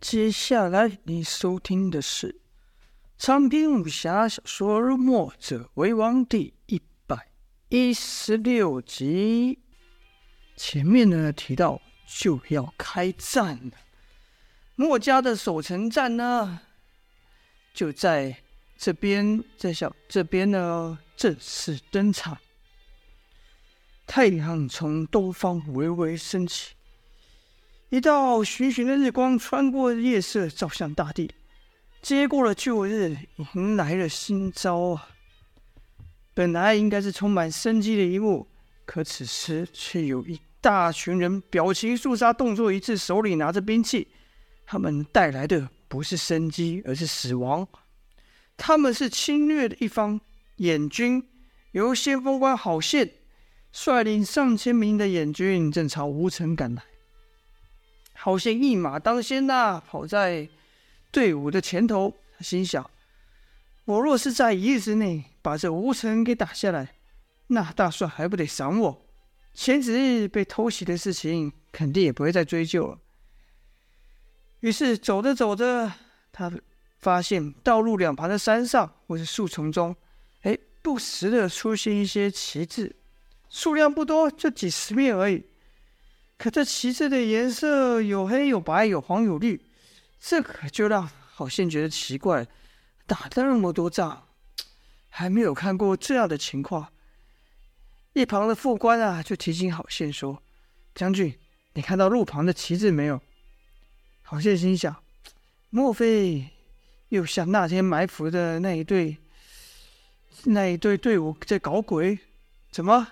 接下来你收听的是长篇武侠小说《墨者为王》第一百一十六集。前面呢提到就要开战了，墨家的守城战呢就在这边，在小这边呢正式登场。太阳从东方微微升起。一道寻寻的日光穿过夜色，照向大地，接过了旧日，迎来了新朝啊！本来应该是充满生机的一幕，可此时却有一大群人表情肃杀，动作一致，手里拿着兵器。他们带来的不是生机，而是死亡。他们是侵略的一方，眼军由先锋官郝宪率领上千名的眼军，正朝吴城赶来。好像一马当先呐、跑在队伍的前头。他心想：我若是在一日之内把这吴城给打下来，那大帅还不得赏我？前几日被偷袭的事情，肯定也不会再追究了。于是走着走着，他发现道路两旁的山上或是树丛中，哎，不时的出现一些旗帜，数量不多，就几十面而已。可这旗帜的颜色有黑有白有黄有绿，这可就让郝宪觉得奇怪。打了那么多仗，还没有看过这样的情况。一旁的副官啊，就提醒郝宪说：“将军，你看到路旁的旗帜没有？”郝宪心想：莫非又像那天埋伏的那一队那一队队伍在搞鬼？怎么？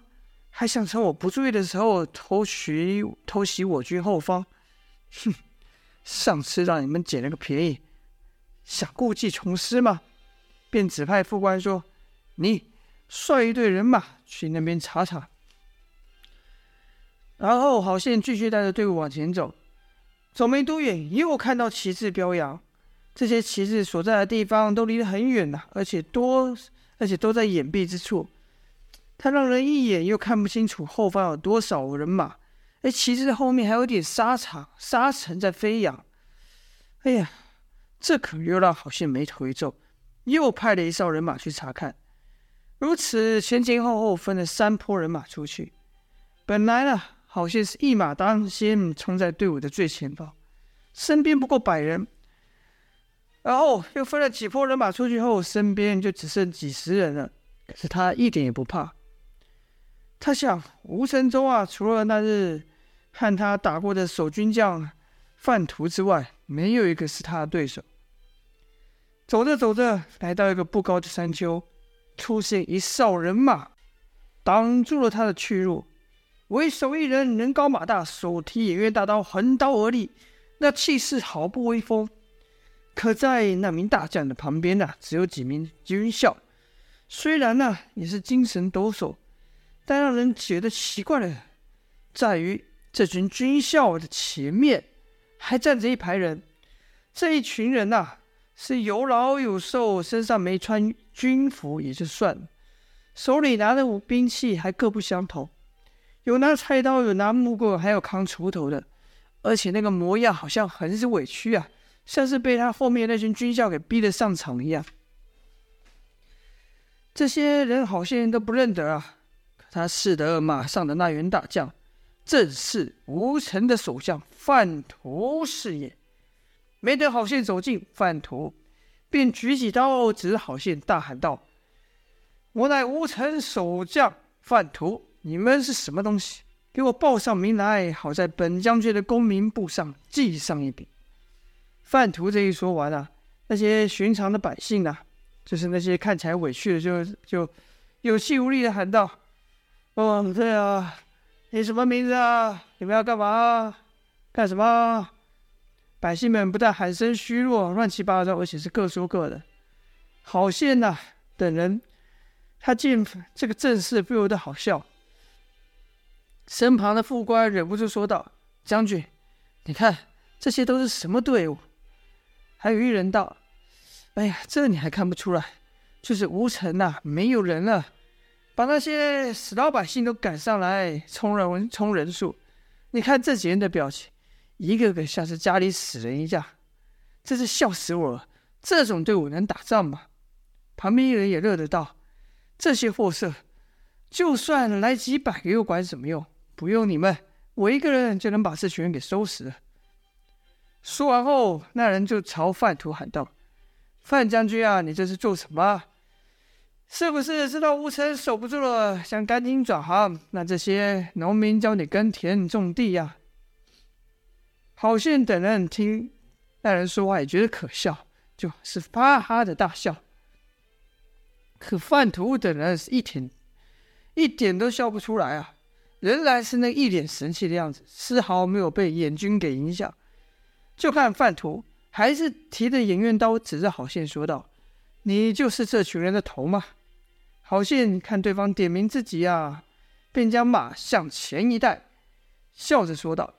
还想趁我不注意的时候偷袭偷袭我军后方，哼！上次让你们捡了个便宜，想故技重施吗？便指派副官说：“你率一队人马去那边查查。”然后郝宪继续带着队伍往前走，走没多远，又看到旗帜飘扬。这些旗帜所在的地方都离得很远呐，而且多，而且都在掩蔽之处。他让人一眼又看不清楚后方有多少人马，哎，旗帜后面还有点沙场、沙尘在飞扬。哎呀，这可又让郝信眉头一皱，又派了一哨人马去查看。如此前前后后分了三波人马出去。本来呢，郝信是一马当先，冲在队伍的最前方，身边不过百人。然后又分了几波人马出去后，身边就只剩几十人了。可是他一点也不怕。他想，吴城中啊，除了那日和他打过的守军将范图之外，没有一个是他的对手。走着走着，来到一个不高的山丘，出现一哨人马，挡住了他的去路。为首一人，人高马大，手提偃月大刀，横刀而立，那气势毫不威风。可在那名大将的旁边呢、只有几名军校，虽然呢、也是精神抖擞。但让人觉得奇怪的，在于这群军校的前面还站着一排人。这一群人呐、是有老有瘦，身上没穿军服也就算了，手里拿的武兵器还各不相同，有拿菜刀，有拿木棍，还有扛锄头的。而且那个模样好像很是委屈啊，像是被他后面那群军校给逼得上场一样。这些人好些人都不认得啊。他识得马上的那员大将，正是吴城的守将范图是也。没等郝宪走近，范图便举起刀指郝宪，大喊道：“我乃吴城守将范图，你们是什么东西？给我报上名来，好在本将军的功名簿上记上一笔。”范图这一说完啊，那些寻常的百姓啊，就是那些看起来委屈的，就就有气无力的喊道。哦，对啊，你什么名字啊？你们要干嘛？干什么？百姓们不但喊声虚弱、乱七八糟，而且是各说各的。郝宪呐，等人，他见这个阵势不由得好笑。身旁的副官忍不住说道：“将军，你看这些都是什么队伍？”还有一人道：“哎呀，这你还看不出来？就是吴城呐，没有人了。”把那些死老百姓都赶上来充人充人数，你看这几人的表情，一个个像是家里死人一样。真是笑死我了！这种队伍能打仗吗？”旁边一人也乐得道：“这些货色，就算来几百个又管什么用？不用你们，我一个人就能把这群人给收拾了。”说完后，那人就朝范图喊道：“范将军啊，你这是做什么？是不是知道吴城守不住了，想赶紧转行，让这些农民教你耕田种地呀？”郝宪等人听那人说话，也觉得可笑，就是哈哈的大笑。可范图等人是一点一点都笑不出来啊，仍然是那一脸神气的样子，丝毫没有被眼军给影响。就看范图还是提着偃月刀，指着郝宪说道：“你就是这群人的头吗？”郝信看对方点名自己啊，便将马向前一带，笑着说道：“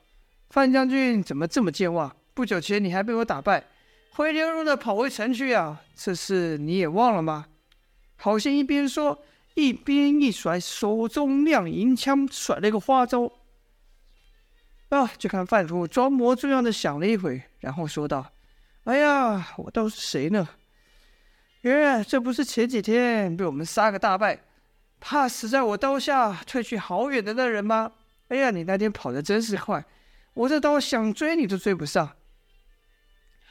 范将军怎么这么健忘？不久前你还被我打败，灰溜溜的跑回城去啊！这事你也忘了吗？”郝信一边说，一边一甩手中亮银枪，甩了一个花招。啊！就看范图装模作样的想了一会，然后说道：“哎呀，我倒是谁呢？原来这不是前几天被我们杀个大败，怕死在我刀下退去好远的那人吗？哎呀，你那天跑得真是快，我这刀想追你都追不上。”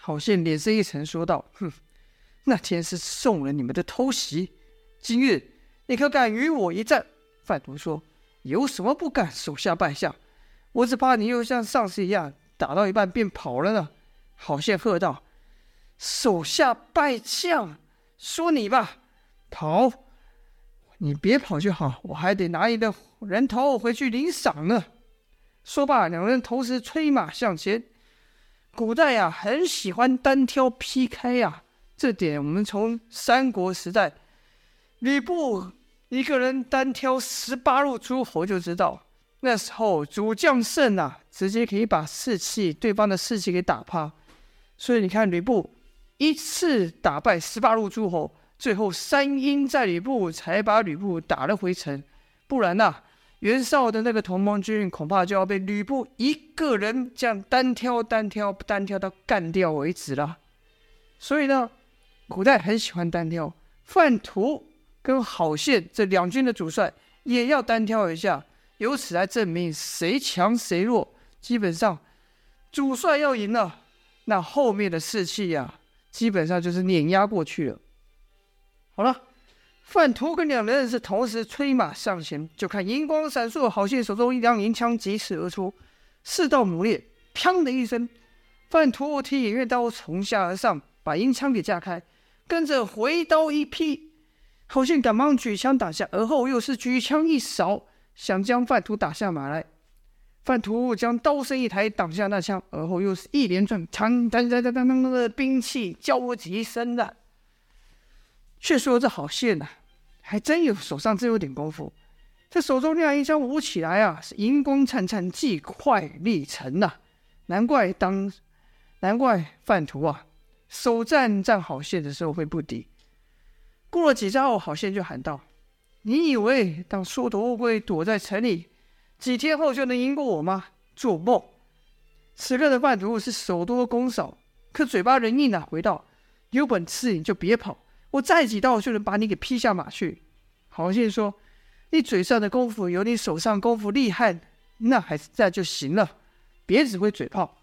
郝宪脸色一沉，说道：“哼，那天是送了你们的偷袭，今日你可敢与我一战？”范图说：“有什么不敢手下败将？”我只怕你又像上次一样，打到一半便跑了呢。郝宪喝道：“手下败将，说你吧，跑！你别跑就好，我还得拿你的人头回去领赏呢。”说罢，两人同时催马向前。古代呀，很喜欢单挑劈开呀，这点我们从三国时代吕布一个人单挑十八路诸侯就知道。那时候主将胜啊，直接可以把士气对方的士气给打趴。所以你看吕布一次打败十八路诸侯，最后三英战吕布才把吕布打了回城。不然呐、袁绍的那个同盟军恐怕就要被吕布一个人这样单挑单挑单挑到干掉为止了。所以呢，古代很喜欢单挑，范图跟郝宪这两军的主帅也要单挑一下。由此来证明谁强谁弱。基本上，主帅要赢了，那后面的士气呀、基本上就是碾压过去了。好了，范图跟两人是同时催马上前，就看银光闪烁，郝信手中一辆银枪疾驰而出，四道猛烈，砰的一声，范图提偃月刀从下而上，把银枪给架开，跟着回刀一劈，郝宪赶忙举枪挡下，而后又是举枪一扫。想将范图打下马来，范图将刀身一抬，挡下那枪，而后又是一连串当当当当当的兵器交击声的。却说这郝宪呐，还真有手上真有点功夫，这手中亮银枪舞起来啊，是银光灿灿，既快力沉呐。难怪当，难怪范图啊，首战战郝宪的时候会不敌。过了几招后，郝宪就喊道。你以为当缩头乌龟躲在城里，几天后就能赢过我吗？做梦！此刻的范图是手多攻少，可嘴巴人硬啊，回道：“有本事你就别跑，我再几刀就能把你给劈下马去。”郝信说：“你嘴上的功夫有你手上功夫厉害，那还是在就行了，别只会嘴炮。”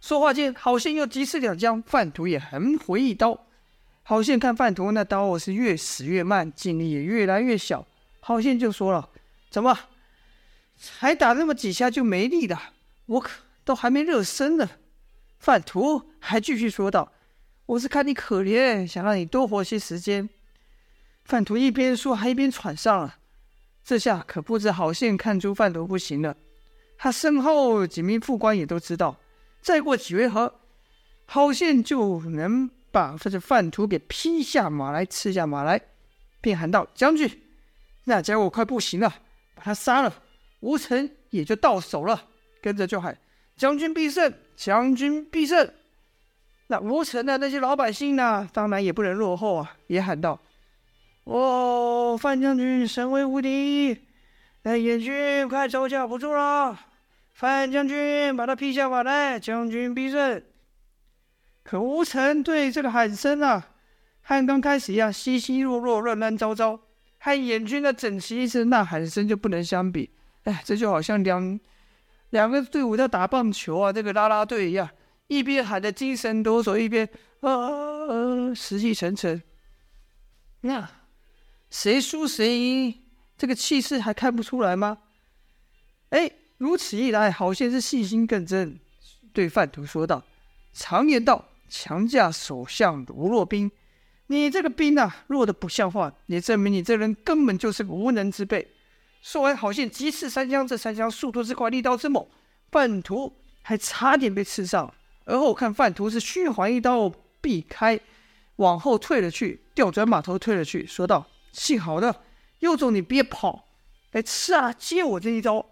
说话间，郝信又急刺两将，范图也横回一刀。郝信看范图那刀我是越使越慢，劲力也越来越小。郝信就说了：“怎么才打那么几下就没力了？我可都还没热身呢。”范图还继续说道：“我是看你可怜，想让你多活些时间。”范图一边说还一边喘上了。这下可不止郝宪看出范图不行了，他身后几名副官也都知道，再过几回合，郝宪就能。把这只范图给劈下马来，刺下马来，便喊道：“将军，那家伙快不行了，把他杀了，吴城也就到手了。”跟着就喊：“将军必胜，将军必胜。”那吴城的那些老百姓呢，当然也不能落后啊，也喊道：“哦，范将军神威无敌，那燕军快招架不住了，范将军把他劈下马来，将军必胜。”可吴成对这个喊声啊，和刚开始一样稀稀落落、乱乱糟糟，和燕军的整齐一致呐喊声就不能相比。哎，这就好像两两个队伍在打棒球啊，这个啦啦队一样，一边喊得精神抖擞，一边啊死气沉沉。那谁输谁赢，这个气势还看不出来吗？哎，如此一来，好像是信心更增，对范图说道：“常言道，强架手相如弱兵，你这个兵啊，弱的不像话，也证明你这人根本就是个无能之辈。”说完，好像急刺三枪，这三枪速度之快，力道之猛，范图还差点被刺上。而后看范图是虚晃一刀避开，往后退了去，调转马头退了去，说道：“幸好的，有种你别跑，来吃啊，接我这一招。”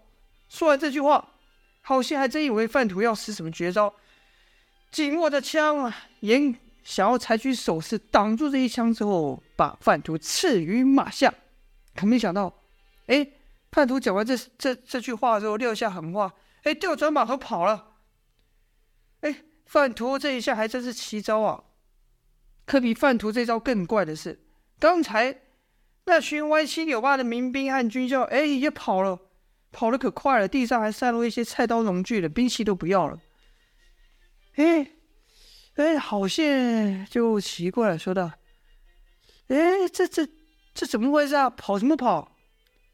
说完这句话，好像还真以为范图要使什么绝招，紧握着枪啊，眼想要采取手势挡住这一枪之后，把范图刺于马下。可没想到，哎。叛徒讲完这这这句话之后，撂下狠话，哎，调转马头跑了。哎，范图这一下还真是奇招啊！可比范图这招更怪的是，刚才那群歪七扭八的民兵和军校，哎，也跑了，跑得可快了，地上还散落一些菜刀、农具的兵器都不要了。哎，哎，好像就奇怪了，说道：“哎，这这这怎么回事啊？跑什么跑？”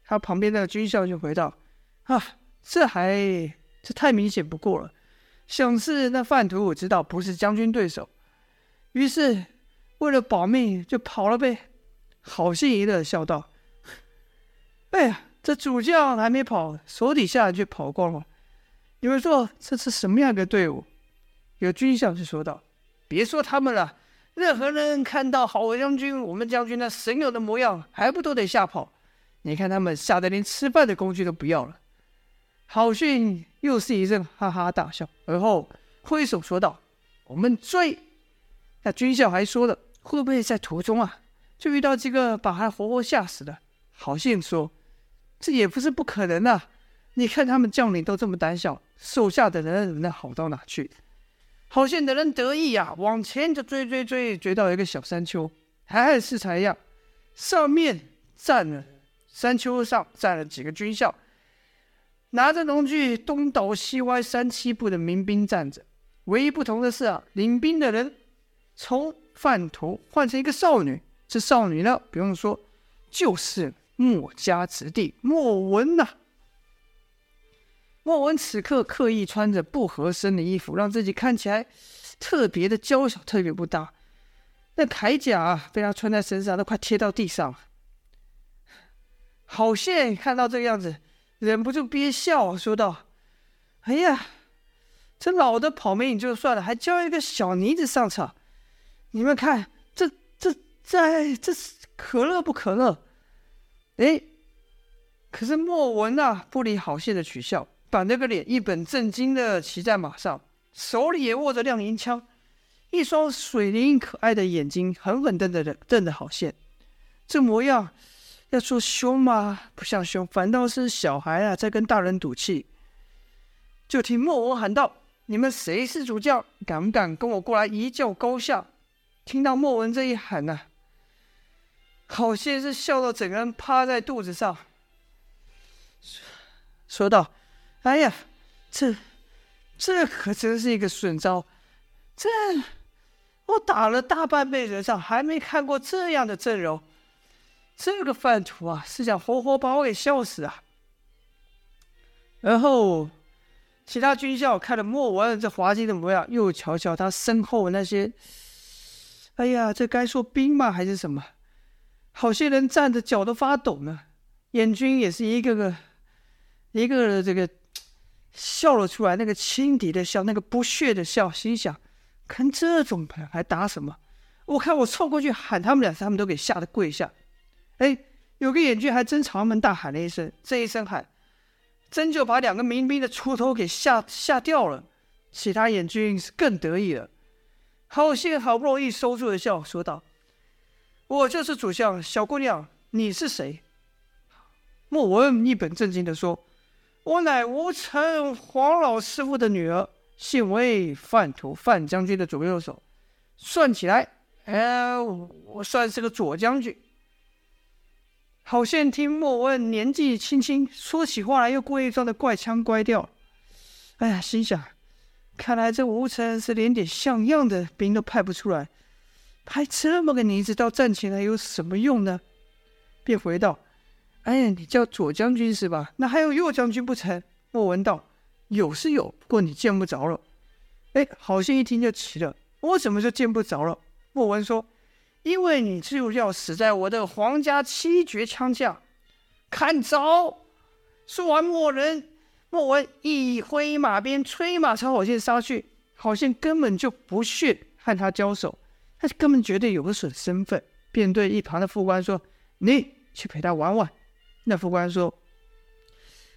他旁边那个军校就回道：“啊，这还这太明显不过了。想是那范图我知道不是将军对手，于是为了保命就跑了呗。”好心一乐笑道：“哎呀，这主将还没跑，手底下却跑光了。你们说这是什么样的队伍？”有军校就说道：“别说他们了，任何人看到好将军，我们将军那神勇的模样，还不都得吓跑？”你看他们吓得连吃饭的工具都不要了。郝逊又是一阵哈哈大笑，而后挥手说道：“我们追。”那军校还说了：“会不会在途中啊，就遇到几个把他活活吓死的？”郝逊说：“这也不是不可能啊。你看他们将领都这么胆小，手下的人能好到哪去？”郝逊的人得意呀、啊，往前就追追追，追到一个小山丘，还和四才一样，上面站了。山丘上站了几个军校，拿着农具东倒西歪三七步的民兵站着。唯一不同的是啊，领兵的人从范图换成一个少女。这少女呢，不用说，就是墨家子弟莫文呐、啊。莫文此刻刻意穿着不合身的衣服，让自己看起来特别的娇小，特别不搭。那铠甲啊，被他穿在身上，都快贴到地上了。郝宪看到这个样子，忍不住憋笑，说道：“哎呀，这老的跑没影就算了，还叫一个小妮子上场。你们看，这、这、在这是可乐不可乐？哎，可是莫文啊，不理郝宪的取笑，板着个脸，一本正经的骑在马上，手里也握着亮银枪，一双水灵可爱的眼睛狠狠瞪着瞪着郝宪，这模样。”要说凶吗？不像凶，反倒是小孩啊，在跟大人赌气。就听莫文喊道：“你们谁是主教？敢不敢跟我过来一较高下？”听到莫文这一喊呢、啊，好些是笑到整个人趴在肚子上，说说道：“哎呀，这这可真是一个损招！这我打了大半辈子仗，还没看过这样的阵容。”这个饭图啊，是想活活把我给笑死啊！然后，其他军校看了莫文这滑稽的模样，又瞧瞧他身后那些，哎呀，这该说兵吗？还是什么？好些人站着脚都发抖呢。燕军也是一个个，一个个这个笑了出来，那个轻敌的笑，那个不屑的笑，心想：看这种牌还打什么？我看我凑过去喊他们俩，他们都给吓得跪下。哎，有个眼军还真朝他们大喊了一声，这一声喊，真就把两个民兵的锄头给吓吓掉了。其他眼军是更得意了。好心好不容易收住了笑，说道：“我就是主将，小姑娘，你是谁？”莫文一本正经地说：“我乃吴城黄老师傅的女儿，姓为范图，范将军的左右手。算起来，呃，我算是个左将军。郝宪听莫文年纪轻轻，说起话来又故意装的怪腔怪调。哎呀，心想，看来这吴成是连点像样的兵都派不出来，派这么个妮子到战前来有什么用呢？便回道：“哎呀，你叫左将军是吧？那还有右将军不成？”莫文道：“有是有，不过你见不着了。”哎，郝宪一听就急了：“我怎么就见不着了？”莫文说。因为你就要死在我的皇家七绝枪下，看招！说完，莫人莫文一挥马鞭，催马朝郝宪杀去。好像根本就不屑和他交手，他根本觉得有个损身份，便对一旁的副官说：“你去陪他玩玩。”那副官说：“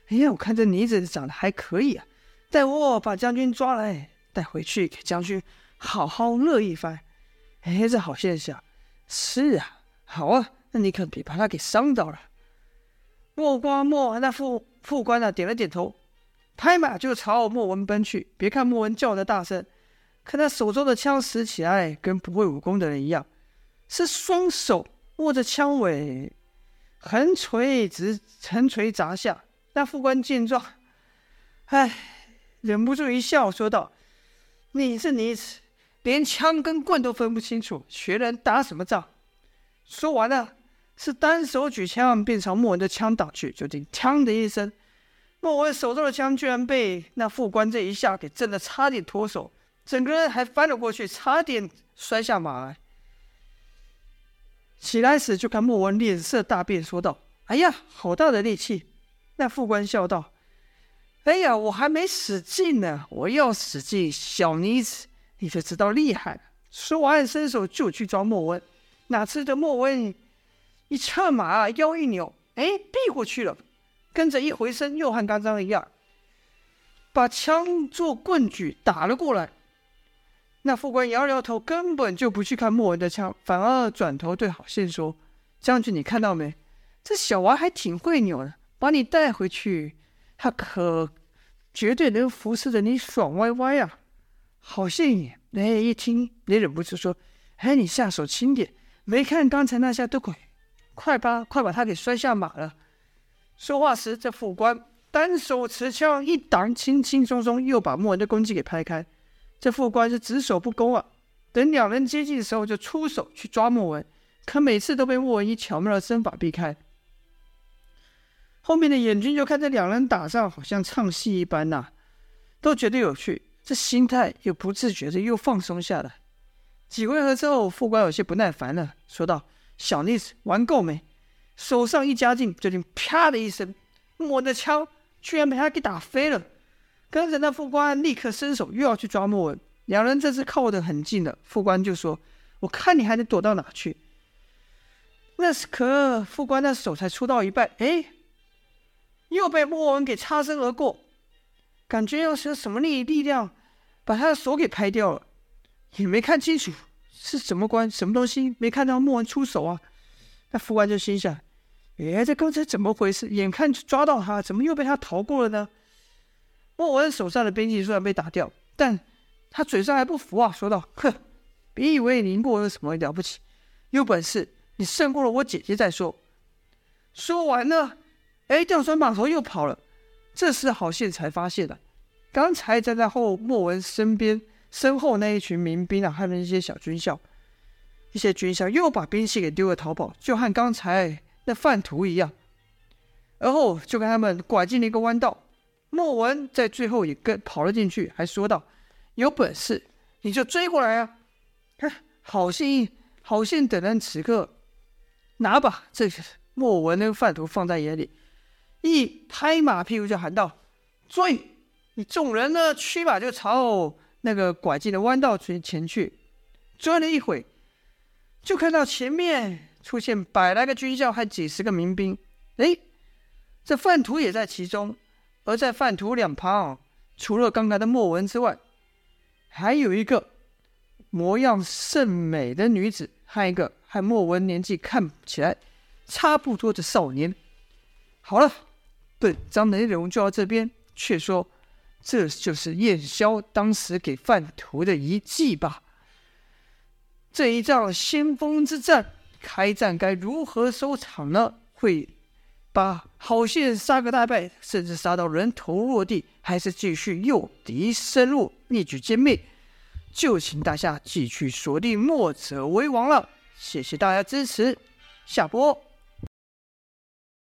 哎呀，我看这妮子长得还可以啊，待我把将军抓来，带回去给将军好好乐一番。”哎，这好现象。是啊，好啊，那你可别把他给伤到了。莫瓜莫那副副官啊，点了点头，拍马就朝莫文奔去。别看莫文叫得大声，可他手中的枪使起来跟不会武功的人一样，是双手握着枪尾，横锤直横锤砸下。那副官见状，唉，忍不住一笑，说道：“你是你。”连枪跟棍都分不清楚，学人打什么仗？说完了，是单手举枪，便朝莫文的枪打去。就听“锵”的一声，莫文手中的枪居然被那副官这一下给震得差点脱手，整个人还翻了过去，差点摔下马来。起来时，就看莫文脸色大变，说道：“哎呀，好大的力气！”那副官笑道：“哎呀，我还没使劲呢，我要使劲，小妮子。”你就知道厉害了。说完，伸手就去抓莫文，哪知的莫文一策马，腰一扭，哎，避过去了。跟着一回身，又和刚刚一样，把枪做棍举打了过来。那副官摇摇头，根本就不去看莫文的枪，反而转头对郝宪说：“将军，你看到没？这小娃还挺会扭的，把你带回去，他可绝对能服侍着你爽歪歪啊！”郝宪，哎，一听也忍不住说：“哎，你下手轻点，没看刚才那下都快，快吧，快把他给摔下马了。”说话时，这副官单手持枪一挡，轻轻松松又把莫文的攻击给拍开。这副官是只守不攻啊，等两人接近的时候，就出手去抓莫文，可每次都被莫文以巧妙的身法避开。后面的眼军就看这两人打仗，好像唱戏一般呐、都觉得有趣。这心态又不自觉的又放松下来。几回合之后，副官有些不耐烦了，说道：“小妮子，玩够没？”手上一加劲，就听“啪”的一声，莫文的枪居然被他给打飞了。跟着那副官立刻伸手又要去抓莫文，两人这次靠得很近了。副官就说：“我看你还能躲到哪去？”那是可副官的手才出到一半，哎，又被莫文给擦身而过，感觉要是什么力力量。把他的手给拍掉了，也没看清楚是什么官什么东西，没看到莫文出手啊。那副官就心想：哎，这刚才怎么回事？眼看抓到他，怎么又被他逃过了呢？莫文手上的兵器虽然被打掉，但他嘴上还不服啊，说道：“哼，别以为你赢过我有什么了不起，有本事你胜过了我姐姐再说。”说完了，哎，调转马头又跑了。这时郝宪才发现了。刚才站在后莫文身边身后那一群民兵啊，还有一些小军校，一些军校又把兵器给丢了逃跑，就和刚才那贩徒一样。而后就跟他们拐进了一个弯道，莫文在最后也跟跑了进去，还说道：“有本事你就追过来啊！”看，好心，好心等人此刻拿把这莫文那个贩徒放在眼里，一拍马屁股就喊道：“追！”你众人呢，驱马就朝那个拐进的弯道前前去，转了一会，就看到前面出现百来个军校和几十个民兵。哎，这范图也在其中。而在范图两旁，除了刚才的莫文之外，还有一个模样甚美的女子，和一个和莫文年纪看起来差不多的少年。好了，本章的内容就到这边，却说。这就是燕萧当时给犯徒的遗计吧？这一仗先锋之战，开战该如何收场呢？会把好戏人杀个大败，甚至杀到人头落地，还是继续诱敌深入，一举歼灭？就请大家继续锁定《墨者为王》了。谢谢大家支持，下播。